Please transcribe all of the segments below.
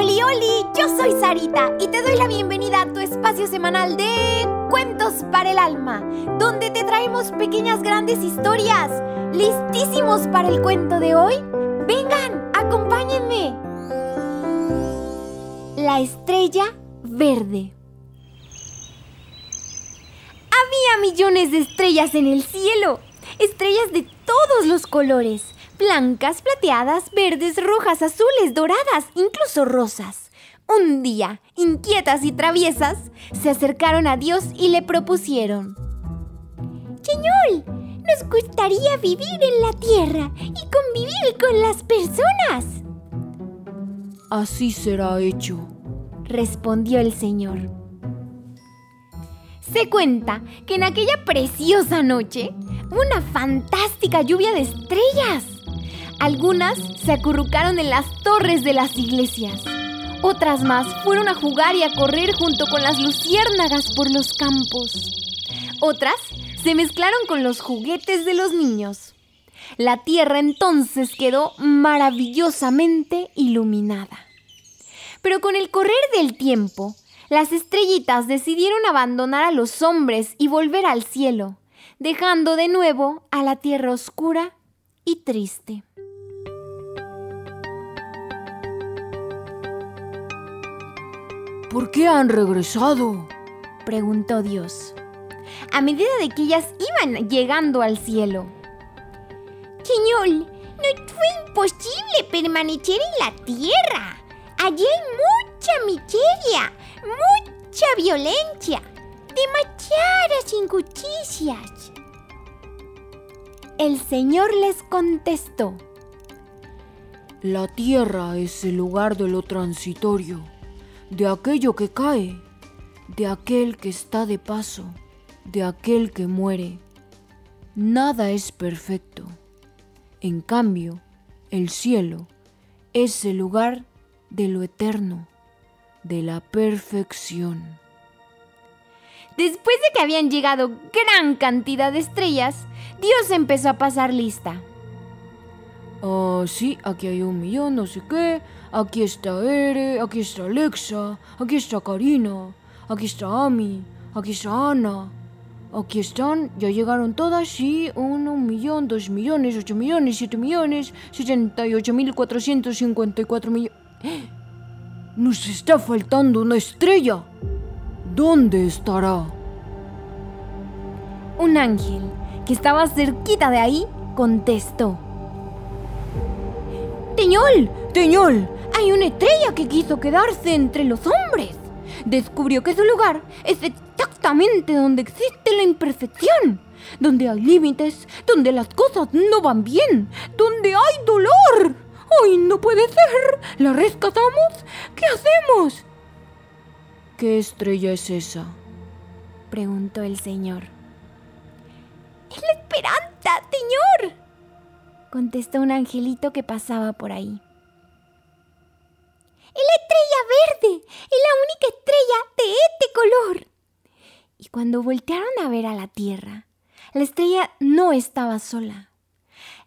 Oli, oli, yo soy Sarita y te doy la bienvenida a tu espacio semanal de Cuentos para el Alma, donde te traemos pequeñas grandes historias. ¿Listísimos para el cuento de hoy? Vengan, acompáñenme. La estrella verde. Había millones de estrellas en el cielo, estrellas de todos los colores blancas, plateadas, verdes, rojas, azules, doradas, incluso rosas. Un día, inquietas y traviesas, se acercaron a Dios y le propusieron. Señor, nos gustaría vivir en la tierra y convivir con las personas. Así será hecho, respondió el Señor. Se cuenta que en aquella preciosa noche, una fantástica lluvia de estrellas algunas se acurrucaron en las torres de las iglesias. Otras más fueron a jugar y a correr junto con las luciérnagas por los campos. Otras se mezclaron con los juguetes de los niños. La tierra entonces quedó maravillosamente iluminada. Pero con el correr del tiempo, las estrellitas decidieron abandonar a los hombres y volver al cielo, dejando de nuevo a la tierra oscura y triste. ¿Por qué han regresado? preguntó Dios, a medida de que ellas iban llegando al cielo. Señor, no fue imposible permanecer en la tierra. Allí hay mucha miseria, mucha violencia, demasiadas injusticias. El Señor les contestó. La tierra es el lugar de lo transitorio de aquello que cae, de aquel que está de paso, de aquel que muere. Nada es perfecto. En cambio, el cielo es el lugar de lo eterno, de la perfección. Después de que habían llegado gran cantidad de estrellas, Dios empezó a pasar lista. Ah, sí, aquí hay un millón, no sé qué. Aquí está Ere, aquí está Alexa, aquí está Karina, aquí está Ami, aquí está Ana. Aquí están, ya llegaron todas, sí, uno, un millón, dos millones, ocho millones, siete millones, sesenta y ocho mil cuatrocientos cincuenta y cuatro millones. Nos está faltando una estrella. ¿Dónde estará? Un ángel que estaba cerquita de ahí contestó. Teñol, Teñol, hay una estrella que quiso quedarse entre los hombres. Descubrió que su lugar es exactamente donde existe la imperfección, donde hay límites, donde las cosas no van bien, donde hay dolor. ¡Ay, no puede ser! ¿La rescatamos? ¿Qué hacemos? ¿Qué estrella es esa? preguntó el señor. Es la esperanza, señor, contestó un angelito que pasaba por ahí. ¡Es la estrella verde! ¡Es la única estrella de este color! Y cuando voltearon a ver a la Tierra, la estrella no estaba sola.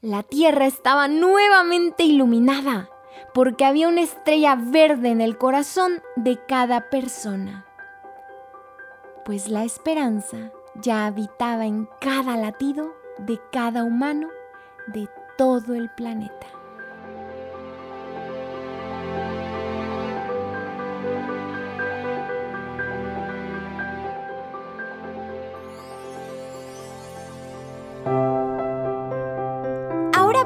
La Tierra estaba nuevamente iluminada porque había una estrella verde en el corazón de cada persona. Pues la esperanza ya habitaba en cada latido de cada humano de todo el planeta.